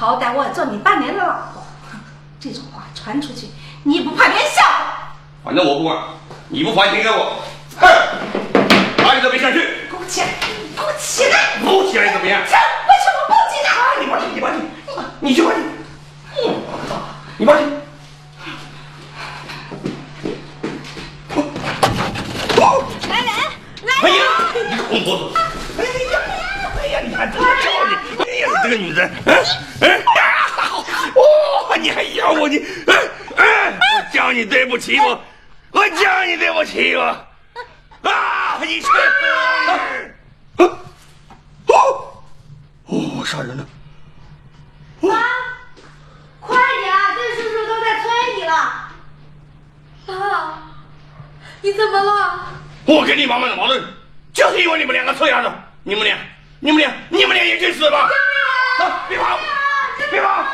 好歹我也做你半年的老婆，这种话传出去，你不怕别人笑话？反正我不管，你不还钱给我，哼，哪里都别想去！给我起来！给我起来！不起来怎么样？为什么不起来？你报警！你报警！你去吧你！你报警！来人！来哎呀，你个疯婆子！哎呀，哎呀，你看怎么叫你？哎呀，你这个女人，嗯嗯呀，哦，你还咬我你，嗯嗯，我叫你对不起我，我叫你对不起我，啊，你去！啊，哦，哦，杀人了！妈，快点啊！这叔叔都在催你了。妈，你怎么了？我跟你妈妈的矛盾，就是因为你们两个臭丫头，你们俩，你们俩，你们俩也去死吧！别跑，别跑，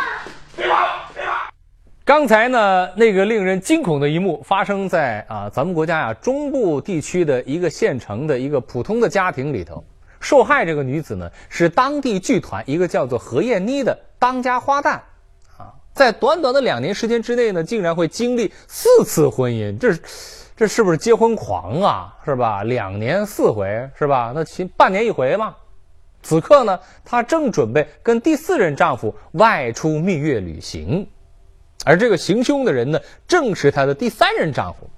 别跑，别跑！刚才呢，那个令人惊恐的一幕发生在啊咱们国家呀中部地区的一个县城的一个普通的家庭里头。受害这个女子呢，是当地剧团一个叫做何燕妮的当家花旦，啊，在短短的两年时间之内呢，竟然会经历四次婚姻，这，这是不是结婚狂啊？是吧？两年四回是吧？那其半年一回嘛。此刻呢，她正准备跟第四任丈夫外出蜜月旅行，而这个行凶的人呢，正是她的第三任丈夫。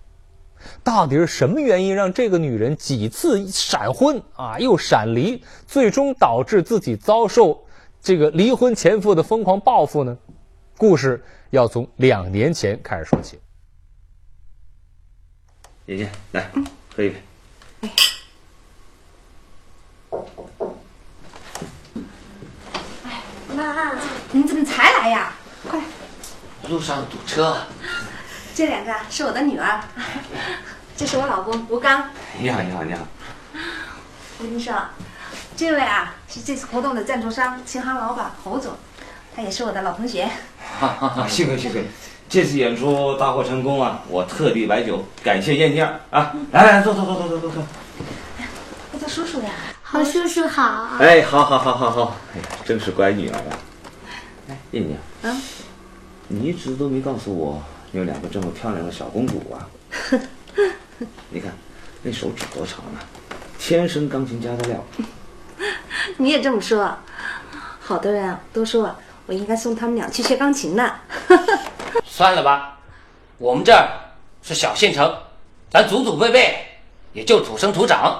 到底是什么原因让这个女人几次闪婚啊，又闪离，最终导致自己遭受这个离婚前夫的疯狂报复呢？故事要从两年前开始说起。姐姐，来喝一杯。你怎么才来呀？快，路上堵车。这两个是我的女儿，这是我老公吴刚。你好，你好，你好。我跟你说，这位啊是这次活动的赞助商琴行老板侯总，他也是我的老同学。哈哈哈，幸亏幸亏，这次演出大获成功啊！我特地摆酒感谢燕妮儿啊！来来，坐坐坐坐坐坐坐。我叫叔叔呀。侯叔叔好。哎，好好好好好，哎呀，真是乖女儿啊！哎，燕妮儿，嗯，你一直都没告诉我你有两个这么漂亮的小公主啊！你看那手指多长啊，天生钢琴家的料。你也这么说，好多人啊都说我应该送他们俩去学钢琴呢。算了吧，我们这儿是小县城，咱祖祖辈辈也就土生土长，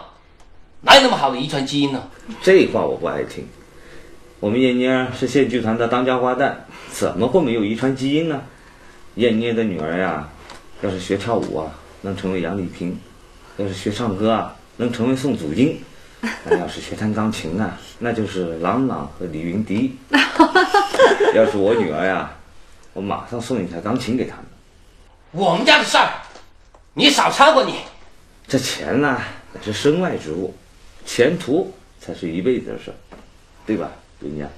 哪有那么好的遗传基因呢？这话我不爱听。我们燕妮儿是县剧团的当家花旦，怎么会没有遗传基因呢？燕妮的女儿呀，要是学跳舞啊，能成为杨丽萍；要是学唱歌啊，能成为宋祖英；那要是学弹钢琴啊，那就是郎朗和李云迪。要是我女儿呀，我马上送一台钢琴给他们。我们家的事儿，你少掺和你。这钱呢，乃是身外之物，前途才是一辈子的事儿，对吧，云妮儿？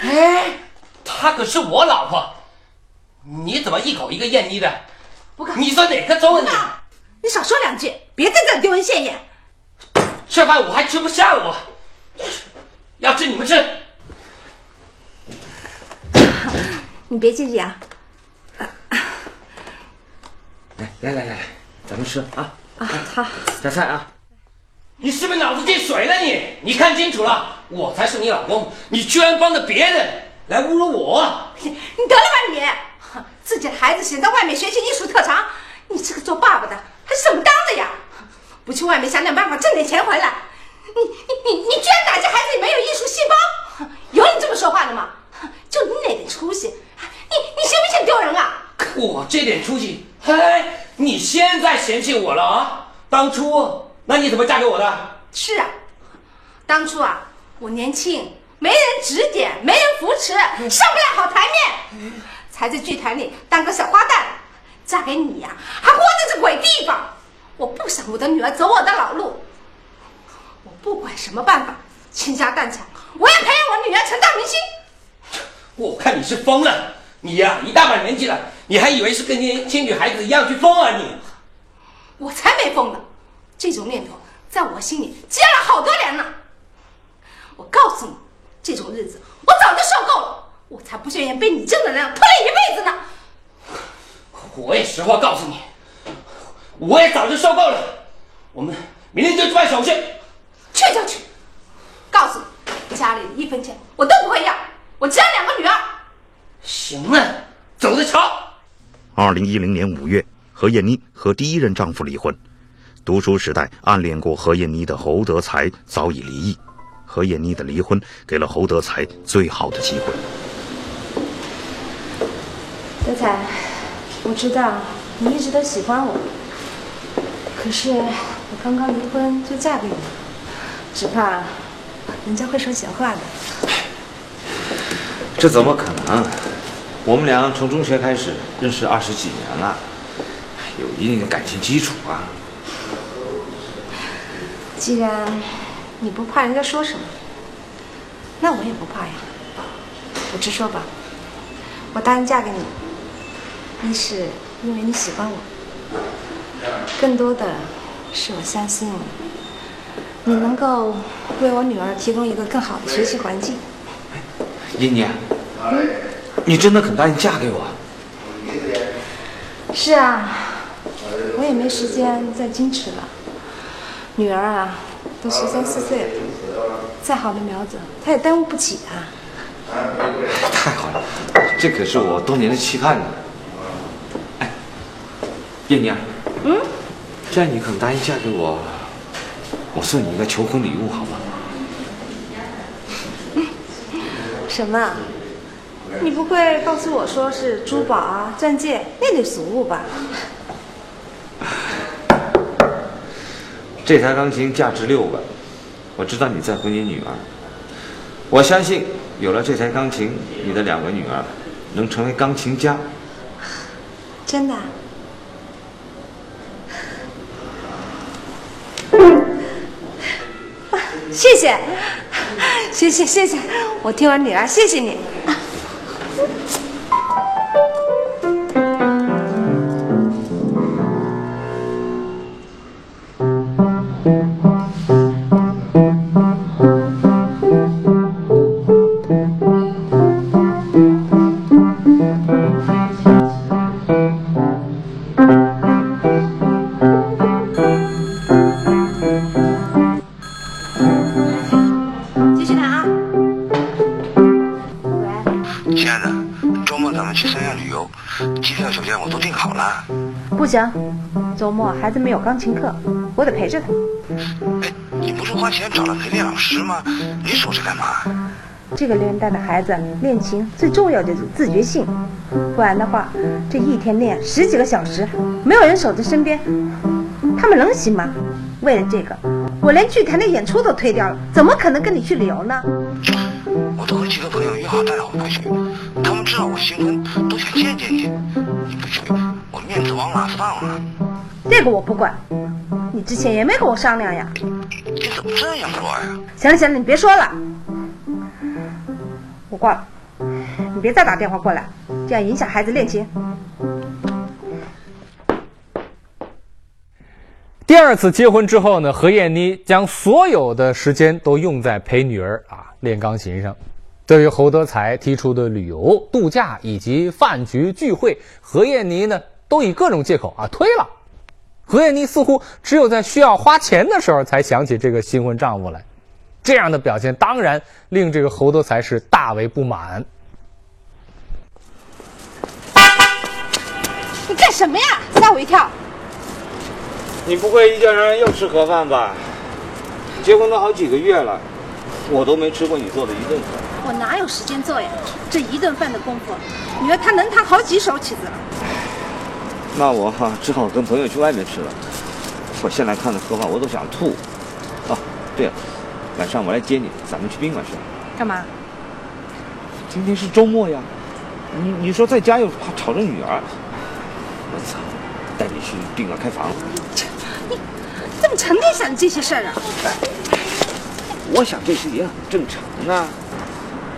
哎，她可是我老婆，你怎么一口一个燕妮的？不敢。你说哪个中啊你？你少说两句，别在这丢人现眼。这饭我还吃不下了，我要吃你们吃。你别介意啊。来来来来来，咱们吃啊！啊，好。加菜啊！你是不是脑子进水了你？你看清楚了，我才是你老公，你居然帮着别人来侮辱我！你你得了吧你！自己的孩子想在外面学习艺术特长，你这个做爸爸的还是怎么当的呀？不去外面想点办法挣点钱回来？你你你你居然打击孩子里没有艺术细胞？有你这么说话的吗？就你那点出息，你你信不信丢人啊？我这点出息，嘿，你现在嫌弃我了啊？当初那你怎么嫁给我的？是啊，当初啊，我年轻，没人指点，没人扶持，上不了好台面，才在剧团里当个小花旦。嫁给你呀、还活在这鬼地方。我不想我的女儿走我的老路，我不管什么办法，倾家荡产，我要培养我女儿成大明星。我看你是疯了，你呀、一大把年纪了，你还以为是跟年轻女孩子一样去疯啊你？我才没疯呢，这种念头在我心里积压了好多年呢。我告诉你，这种日子我早就受够了，我才不愿意被你正能量拖累一辈子呢。我也实话告诉你，我也早就受够了。我们明天就去办手续。去就去，告诉你，家里的一分钱我都不会要，我只要两个女儿。行了，走着瞧。二零一零年五月，何燕妮和第一任丈夫离婚。读书时代暗恋过何燕妮的侯德才早已离异，何燕妮的离婚给了侯德才最好的机会。德才，我知道你一直都喜欢我，可是我刚刚离婚就嫁给你，只怕人家会说闲话的。这怎么可能？我们俩从中学开始认识二十几年了，有一定的感情基础啊。既然你不怕人家说什么，那我也不怕呀。我直说吧，我答应嫁给你，一是因为你喜欢我，更多的是我相信你能够为我女儿提供一个更好的学习环境。妮妮，你真的肯答应嫁给我？是啊，我也没时间再矜持了。女儿啊，都十三四岁了，再好的苗子，她也耽误不起啊。太好了，这可是我多年的期盼呢。哎，燕妮，嗯，既然你肯答应嫁给我，我送你一个求婚礼物，好吗？什么？你不会告诉我说是珠宝啊、钻戒那类俗物吧？这台钢琴价值六万，我知道你在乎你女儿，我相信有了这台钢琴，你的两个女儿能成为钢琴家。真的？谢谢，谢谢谢谢，我听完女儿，谢谢你。孩子没有钢琴课，我得陪着他。哎，你不是花钱找了陪练老师吗？你守着干嘛？这个年代的孩子练琴最重要的就是自觉性，不然的话，这一天练十几个小时，没有人守在身边，他们能行吗？为了这个，我连剧团的演出都推掉了，怎么可能跟你去旅游呢？我都和几个朋友约好带我回去，他们知道我新婚，都想见见你。你不去，我面子往哪放啊？这个我不管，你之前也没跟我商量呀。你怎么这样说呀？行了行了，你别说了，我挂了，你别再打电话过来，这样影响孩子练琴。第二次结婚之后呢，何燕妮将所有的时间都用在陪女儿啊练钢琴上。对于侯德才提出的旅游、度假以及饭局聚会，何燕妮呢都以各种借口啊推了。何燕妮似乎只有在需要花钱的时候才想起这个新婚丈夫来，这样的表现当然令这个侯德才是大为不满。你干什么呀？吓我一跳！你不会一家人又吃盒饭吧？结婚都好几个月了，我都没吃过你做的一顿饭。我哪有时间做呀？这一顿饭的功夫，女儿她能弹好几首曲子了。那我哈只好跟朋友去外面吃了。我现在看着盒饭我都想吐。啊，对了，晚上我来接你，咱们去宾馆吃。干嘛？今天是周末呀，你你说在家又怕吵着女儿，我操，带你去宾馆开房。你怎么成天想这些事儿啊？我想这些也很正常啊，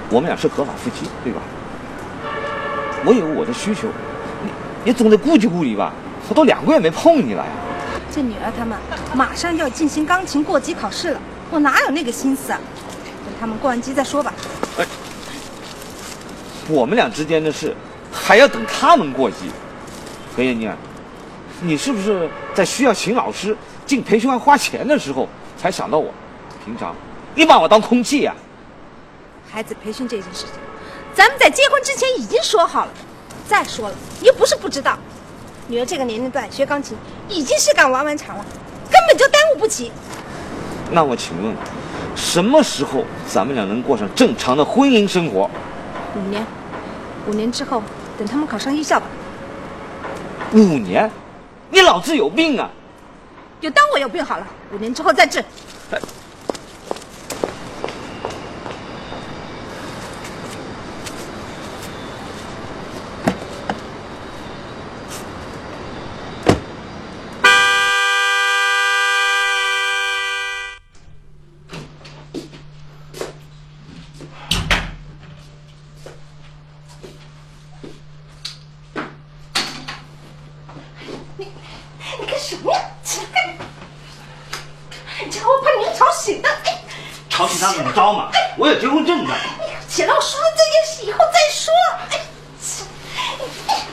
我们俩是合法夫妻，对吧？我有我的需求，你你总得顾及顾及吧？我都两个月没碰你了呀。这女儿他们马上要进行钢琴过级考试了，我哪有那个心思啊？等他们过完级再说吧。哎我们俩之间的事，还要等他们过级。何艳妮，你是不是在需要请老师进培训班花钱的时候才想到我？平常你把我当空气呀、孩子培训这件事情，咱们在结婚之前已经说好了。再说了，你又不是不知道，女儿这个年龄段学钢琴已经是赶玩完场了，根本就耽误不起。那我请问，什么时候咱们俩能过上正常的婚姻生活？五年，五年之后，等他们考上艺校吧。五年？你脑子有病啊！就当我有病好了，五年之后再治。你干什么呀？起来干！你这我把你吵醒的。哎，吵醒他怎么着嘛？我有结婚证的。起来，我说了这件事以后再说。哎，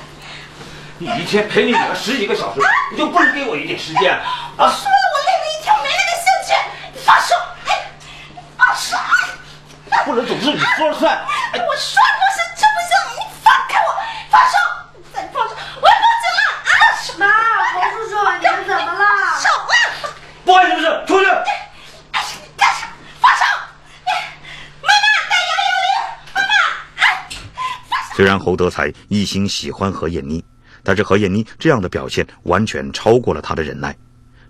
你一天陪你女儿十几个小时，你就不能给我一点时间啊？说了，我累了一天，没那个兴趣。你放手！哎，你放手！哎不能总是你说了算。哎我说不行就不行，你放开我！放手！再放手，我要报警了！啊！手妈，侯叔叔，你们怎么了？手啊！不关你什么事，出去！哎，你干啥？放手！哎妈妈，打幺幺零！妈妈，哎，放手！虽然侯德才一心喜欢何燕妮，但是何燕妮这样的表现完全超过了他的忍耐，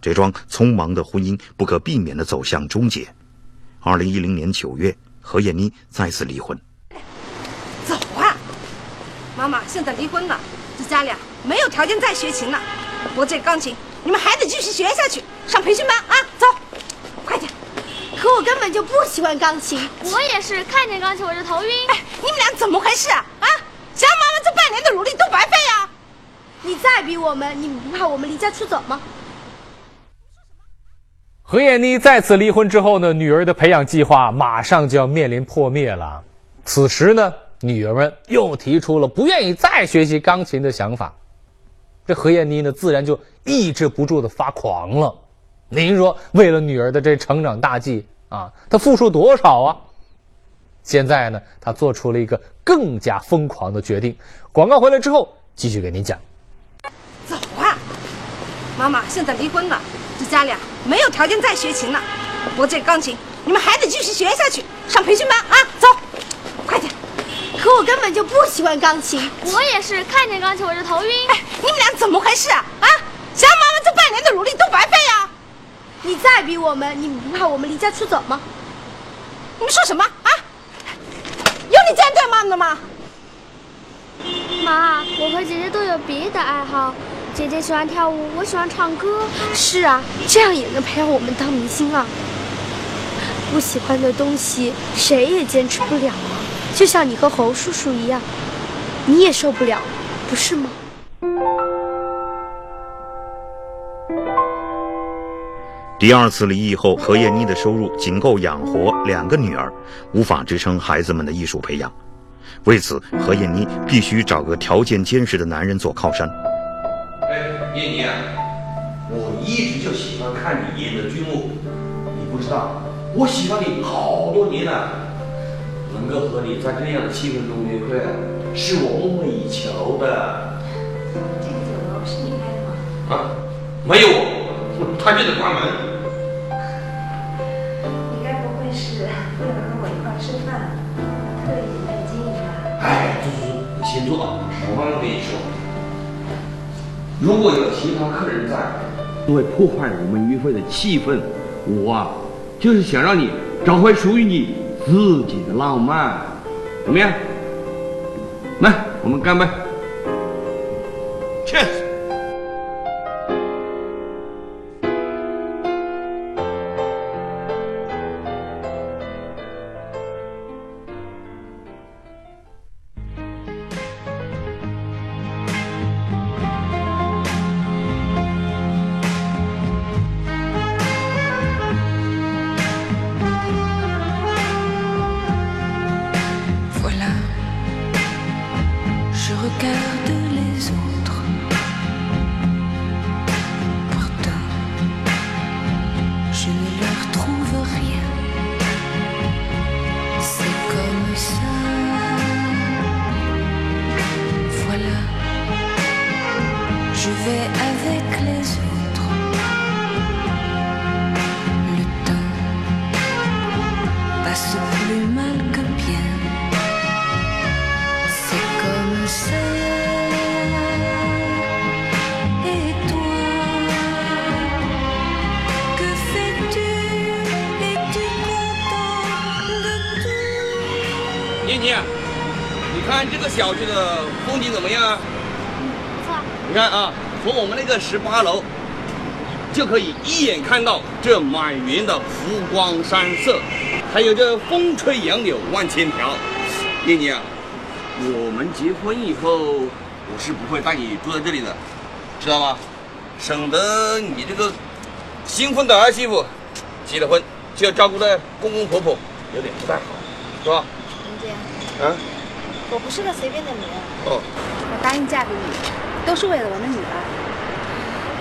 这桩匆忙的婚姻不可避免地走向终结。二零一零年九月，何燕妮再次离婚。走啊！妈妈，现在离婚了，这家里啊没有条件再学琴了。不过这钢琴你们还得继续学下去，上培训班啊！走，快点！可我根本就不喜欢钢琴。我也是，看见钢琴我就头晕。哎，你们俩怎么回事啊？啊！想妈妈这半年的努力都白费啊！你再逼我们，你不怕我们离家出走吗？何艳妮再次离婚之后呢，女儿的培养计划马上就要面临破灭了。此时呢，女儿们又提出了不愿意再学习钢琴的想法。这何艳妮呢，自然就抑制不住的发狂了。您说，为了女儿的这成长大计啊，她付出多少啊？现在呢，她做出了一个更加疯狂的决定。广告回来之后，继续给您讲。妈妈，现在离婚了，这家里啊没有条件再学琴了。不过这钢琴你们还得继续学下去，上培训班啊！走，快点！可我根本就不喜欢钢琴。我也是，看见钢琴我就头晕。哎，你们俩怎么回事啊？啊！想妈妈这半年的努力都白费啊！你再逼我们，你们不怕我们离家出走吗？你们说什么啊？有你这样对妈妈的吗？妈，我和姐姐都有别的爱好，姐姐喜欢跳舞，我喜欢唱歌。是啊，这样也能培养我们当明星啊。不喜欢的东西，谁也坚持不了啊。就像你和侯叔叔一样，你也受不了，不是吗？第二次离异后，何燕妮的收入仅够养活两个女儿，无法支撑孩子们的艺术培养。为此，何燕妮必须找个条件坚实的男人做靠山。哎，燕妮啊，我一直就喜欢看你演的剧目，你不知道，我喜欢你好多年了。能够和你在这样的气氛中约会，是我梦寐以求的。这个酒楼是你开的吗？啊，没有我，他就得关门。你该不会是为了和我一块吃饭，特意在这经营吧？哎，朱叔叔，你先坐，我慢慢跟你说。如果有其他客人在，就会破坏我们约会的气氛。我啊，就是想让你找回属于你自己的浪漫，怎么样？来，我们干杯看这个小区的风景怎么样啊？不错，你看啊，从我们那个十八楼就可以一眼看到这满园的湖光山色，还有这风吹杨柳万千条。妮妮啊，我们结婚以后，我是不会带你住在这里的，知道吗？省得你这个新婚的儿媳妇，结了婚就要照顾的公公婆婆，有点不太好，是吧？啊，我不是个随便的女人，哦，我答应嫁给你，都是为了我的女儿。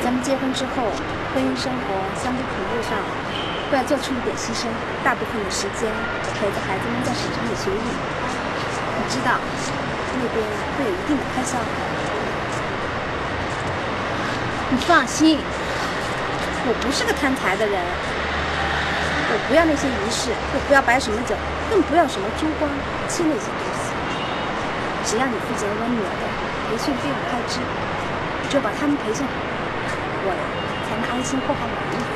咱们结婚之后，婚姻生活相对频率上都要做出一点牺牲，大部分的时间陪着孩子们在省城里学艺。你知道，那边会有一定的开销。你放心，我不是个贪财的人，我不要那些仪式，又不要摆什么酒，更不要什么珠光漆那些东西。只要你负责我女儿的培训费用开支，就把他们培训好，我呀才能安心过好每一天。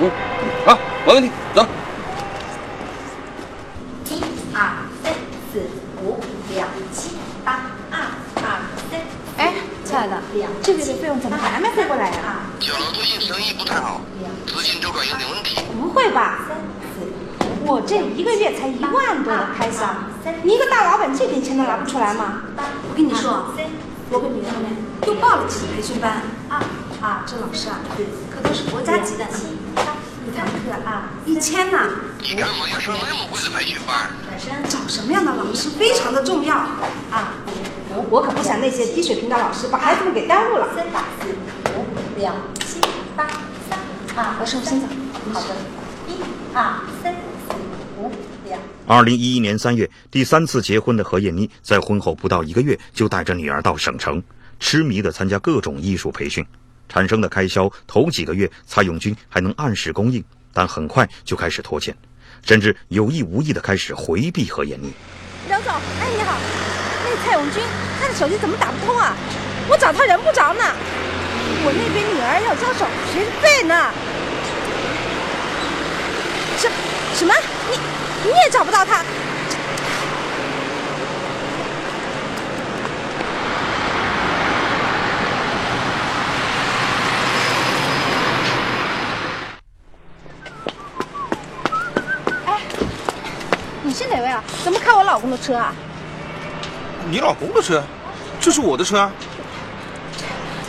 嗯，好，没问题，走。一二三四五六七八，二二三。哎，亲爱的，这个月的费用怎么还没汇过来呀、小楼最近生意不太好，资金周转有点问题。不会吧？我这一个月才一万多的开销，你一个大老板这点钱都拿不出来吗？我跟你说，我给女儿们又报了几个培训班啊啊！这老师啊，可都是国家级的呢，一堂课啊一千呢。你干嘛要上那么贵的培训班？找什么样的老师非常的重要啊！我可不想那些低水平的老师把孩子们给耽误了。三四五六七八三啊！老师，我先走。好的，一二三。二零一一年三月，第三次结婚的何艳妮在婚后不到一个月就带着女儿到省城，痴迷地参加各种艺术培训，产生的开销头几个月蔡永军还能按时供应，但很快就开始拖欠，甚至有意无意地开始回避何艳妮。刘总，哎，你好，那蔡永军，他的手机怎么打不通啊？我找他人不着呢，我那边女儿要交手续费呢。什什么？你你也找不到他？哎，你是哪位啊？怎么开我老公的车啊？你老公的车，这是我的车啊！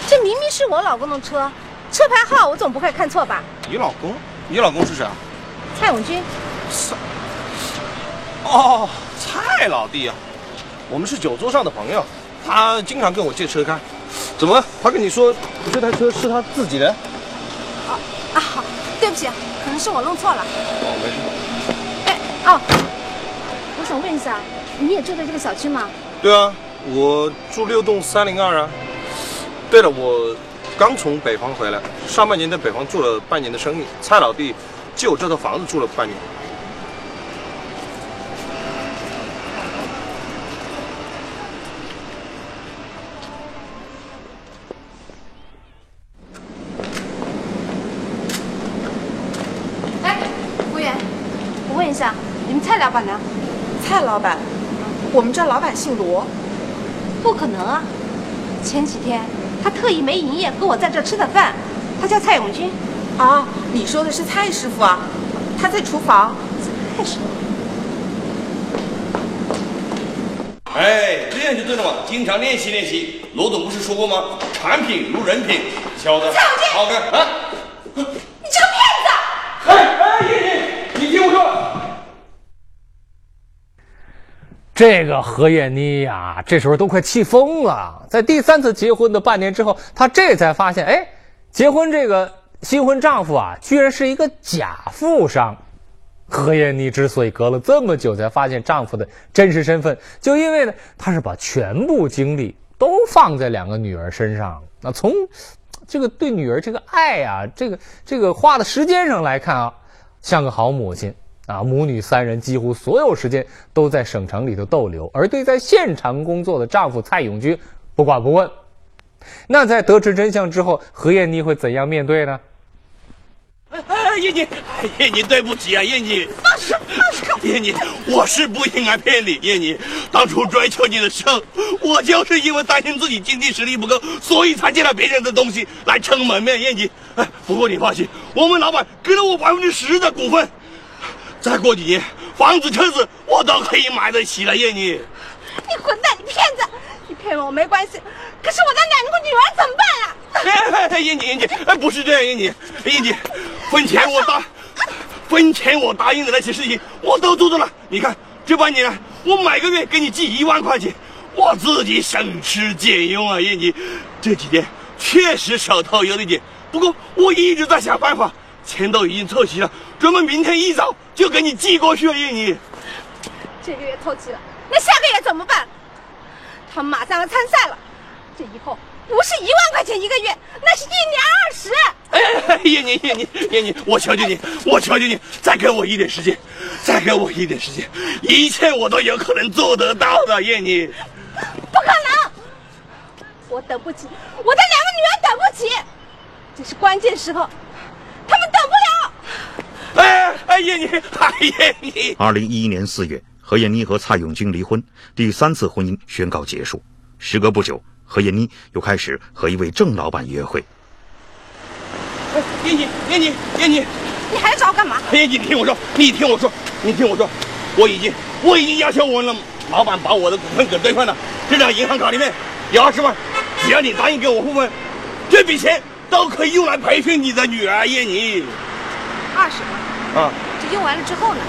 这明明是我老公的车，车牌号我总不会看错吧？你老公？你老公是谁啊？蔡永军，哦，蔡老弟啊，我们是酒桌上的朋友，他经常跟我借车开。怎么？他跟你说这台车是他自己的？啊，好，对不起，可能是我弄错了。哦，没事。哎，哦，我想问一下，你也住在这个小区吗？对啊，我住六栋三零二啊。对了，我刚从北方回来，上半年在北方做了半年的生意。蔡老弟借我这套房子住了半年。哎，服务员，我问一下，你们蔡老板呢？蔡老板，我们这老板姓罗，不可能啊！前几天他特意没营业，跟我在这吃的饭。他叫蔡永军。啊，你说的是蔡师傅啊？他在厨房。蔡师傅。哎，这样就对了嘛，经常练习练习。罗总不是说过吗？产品如人品，晓得？蔡永军，好的啊！你这个骗子！哎哎，你你你听我说。这个何燕妮呀、这时候都快气疯了。在第三次结婚的半年之后，她这才发现，哎，结婚这个新婚丈夫啊，居然是一个假富商。何燕妮之所以隔了这么久才发现丈夫的真实身份，就因为呢，她是把全部精力都放在两个女儿身上。那从这个对女儿这个爱啊，这个这个花的时间上来看啊，像个好母亲啊，母女三人几乎所有时间都在省城里头逗留，而对在县城工作的丈夫蔡永军不管不问。那在得知真相之后，何燕妮会怎样面对呢？哎，燕妮，燕妮，对不起啊，燕妮。放手，放手！燕妮，我是不应该骗你。燕妮，当初追求你的时候，我就是因为担心自己经济实力不够，所以才借了别人的东西来撑门面。燕妮，哎，不过你放心，我们老板给了我百分之十的股份，再过几年，房子、车子我都可以买得起了。燕妮，你混蛋，你骗子！你骗我没关系，可是我的两个女儿怎么办啊？哎哎，燕妮，燕妮，哎，不是这样，燕妮，燕妮，婚前我答，婚前我答应的那些事情我都做到了。你看这半年来，我每个月给你寄一万块钱，我自己省吃俭用啊，燕妮。这几天确实手头有点紧，不过我一直在想办法，钱都已经凑齐了，准备明天一早就给你寄过去了，燕妮。这个月凑齐了，那下个月怎么办？他们马上要参赛了，这以后不是一万块钱一个月，那是一年二十。哎，燕妮，燕妮，燕妮，我求求你，我求求你，再给我一点时间，再给我一点时间，一切我都有可能做得到的，燕妮。不可能，我等不起，我的两个女儿等不起，这是关键时候，他们等不了。哎哎，燕妮，哎燕妮。二零一一年四月，何燕妮和蔡永军离婚，第三次婚姻宣告结束。时隔不久，何燕妮又开始和一位郑老板约会。哎，燕妮，燕妮，燕妮，你还找我干嘛？燕妮，你听我说，你听我说，你听我说，我已经，我已经要求我们老板把我的股份给兑换了，这张银行卡里面有二十万，只要你答应给我付分，这笔钱都可以用来培训你的女儿燕妮。二十万啊，这用完了之后呢？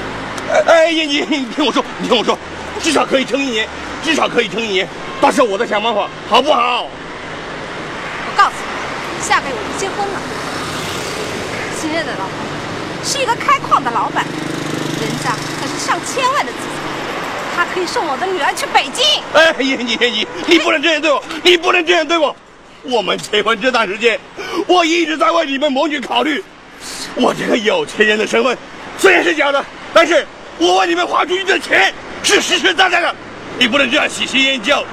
哎哎，燕妮，你听我说，你听我说，至少可以撑一年，至少可以撑一年，到时候我再想办法，好不好？我告诉你，下个月我就结婚了。新任的老板是一个开矿的老板，人家可是上千万的资产，他可以送我的女儿去北京。哎，燕妮，燕妮，你不能这样对我，你不能这样对我。我们结婚这段时间，我一直在为你们母女考虑。我这个有钱人的身份虽然是假的，但是我为你们花出去的钱是实实在在的。你不能这样喜新厌旧。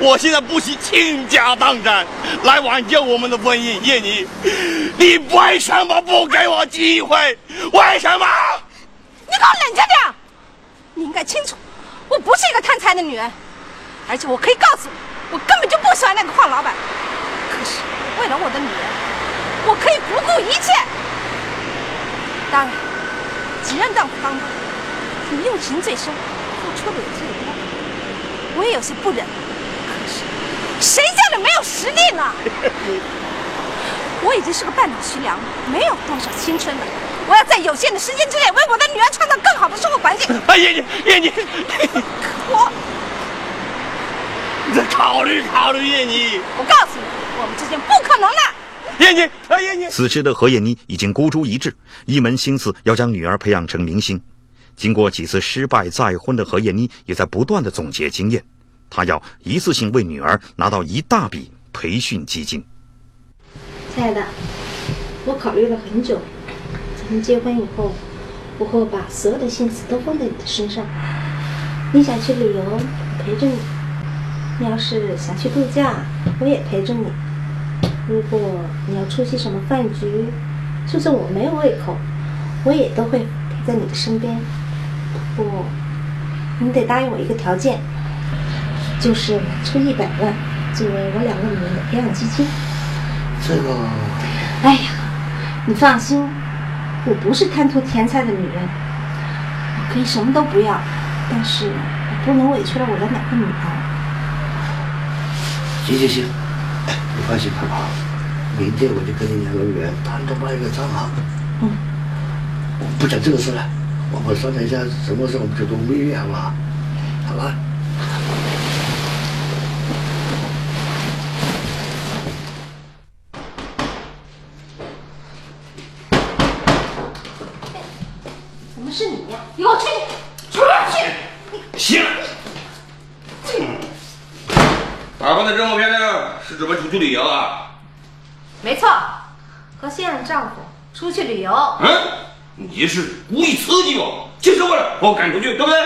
我现在不惜倾家荡产来挽救我们的婚姻，燕妮，你为什么不给我机会？为什么？你给我冷静点！你应该清楚，我不是一个贪财的女人，而且我可以告诉你，我根本就不喜欢那个矿老板。可是为了我的女人，我可以不顾一切。当然，几任丈夫当中，你用情最深，付出的也最多，我也有些不忍。可是，谁家里没有实力呢？我已经是个半老徐娘了，没有多少青春了。我要在有限的时间之内，为我的女儿创造更好的生活环境。哎，燕妮，燕妮，我，你再考虑考虑，燕妮。我告诉你，我们之间不可能的。燕妮，哎，燕妮。此时的何燕妮已经孤注一掷，一门心思要将女儿培养成明星。经过几次失败再婚的何燕妮，也在不断的总结经验。她要一次性为女儿拿到一大笔培训基金。亲爱的，我考虑了很久，咱们结婚以后，我会把所有的心思都放在你的身上。你想去旅游，我陪着你；你要是想去度假，我也陪着你。如果你要出席什么饭局，就算我没有胃口，我也都会陪在你的身边。不过，你得答应我一个条件，就是出一百万作为我两个女人的培养基金。这个，哎呀，你放心，我不是贪图钱财的女人，我可以什么都不要，但是我不能委屈了我的两个女儿。行行行，放心吧啊，明天我就跟你两个女儿单独办一个账号。嗯。不讲这个事了，我们商量一下什么时候我们就度蜜月，好不好？好吧。怎么是你呀？你给我出去！出去！行。打扮的这么漂亮，是准备出去旅游啊？没错，和现任丈夫出去旅游。嗯，你是故意刺激我，就是为了把我赶出去，对不对？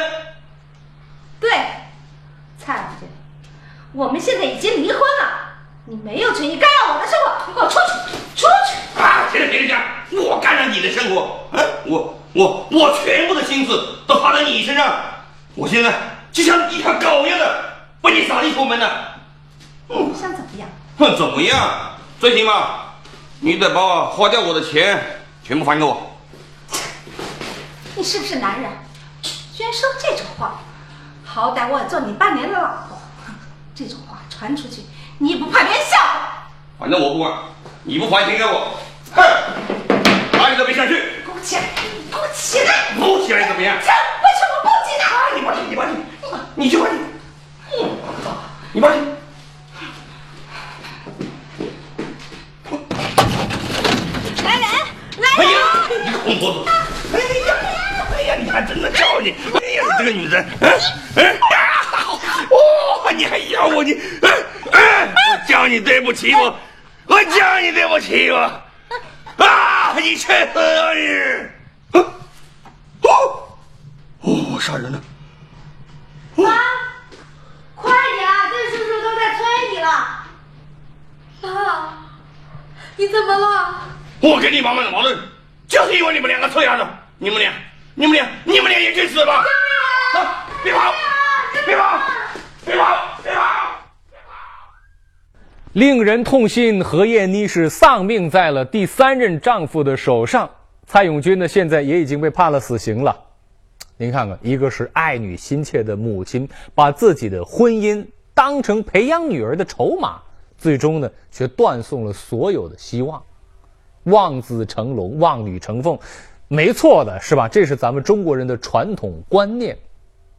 对，蔡老师，我们现在已经离婚了，你没有权利干扰我的生活，你给我出去，出去！啊，现在别人讲我干扰你的生活，嗯，我我我全部的心思都花在你身上，我现在就像一条狗一样的被你扫地出门了。你想怎么样？哼，怎么样？最起码你得把我花掉我的钱全部还给我。你是不是男人？居然说这种话！好歹我也做你半年的老婆，这种话传出去，你也不怕别人笑话？反正我不管，你不还钱给我，哼，哪里都别想去。给我起来！给我起来！不起来怎么样？这为什么不起来？你把你把你，你去把你，嗯，你把你。来人！来哎呀，你个红脖子！哎呀，哎呀，你还真能叫你！哎呀，你这个女人，嗯嗯呀，哦，你还咬我你，嗯嗯，我叫你对不起我，我叫你对不起我，啊，你去死啊你！啊哦哦，杀人了！妈，快点啊！这叔叔都在催你了。妈，你怎么了？我跟你妈妈的矛盾，就是因为你们两个臭丫头，你们俩，你们俩，你们俩也去死吧！啊，别跑，别跑，别跑，别跑！令人痛心，何燕妮是丧命在了第三任丈夫的手上。蔡永军呢，现在也已经被判了死刑了。您看看，一个是爱女心切的母亲，把自己的婚姻当成培养女儿的筹码，最终呢，却断送了所有的希望。望子成龙，望女成凤，没错的是吧？这是咱们中国人的传统观念。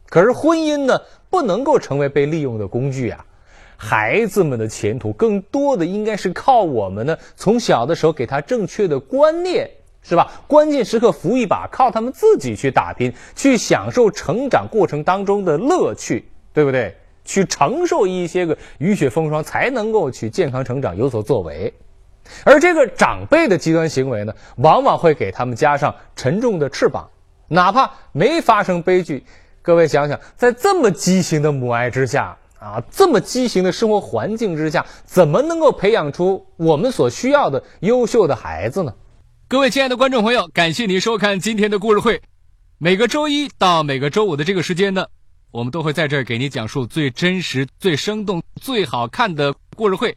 可是婚姻呢，不能够成为被利用的工具啊！孩子们的前途更多的应该是靠我们呢，从小的时候给他正确的观念，是吧？关键时刻扶一把，靠他们自己去打拼，去享受成长过程当中的乐趣，对不对？去承受一些个雨雪风霜，才能够去健康成长，有所作为。而这个长辈的极端行为呢，往往会给他们加上沉重的翅膀，哪怕没发生悲剧，各位想想，在这么畸形的母爱之下啊，这么畸形的生活环境之下，怎么能够培养出我们所需要的优秀的孩子呢？各位亲爱的观众朋友，感谢您收看今天的故事会。每个周一到每个周五的这个时间呢，我们都会在这儿给您讲述最真实、最生动、最好看的故事会。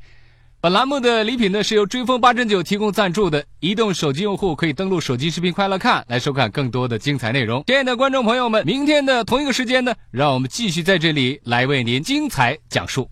本栏目的礼品呢是由追风八珍酒提供赞助的，移动手机用户可以登录手机视频快乐看来收看更多的精彩内容。亲爱的观众朋友们，明天的同一个时间呢，让我们继续在这里来为您精彩讲述。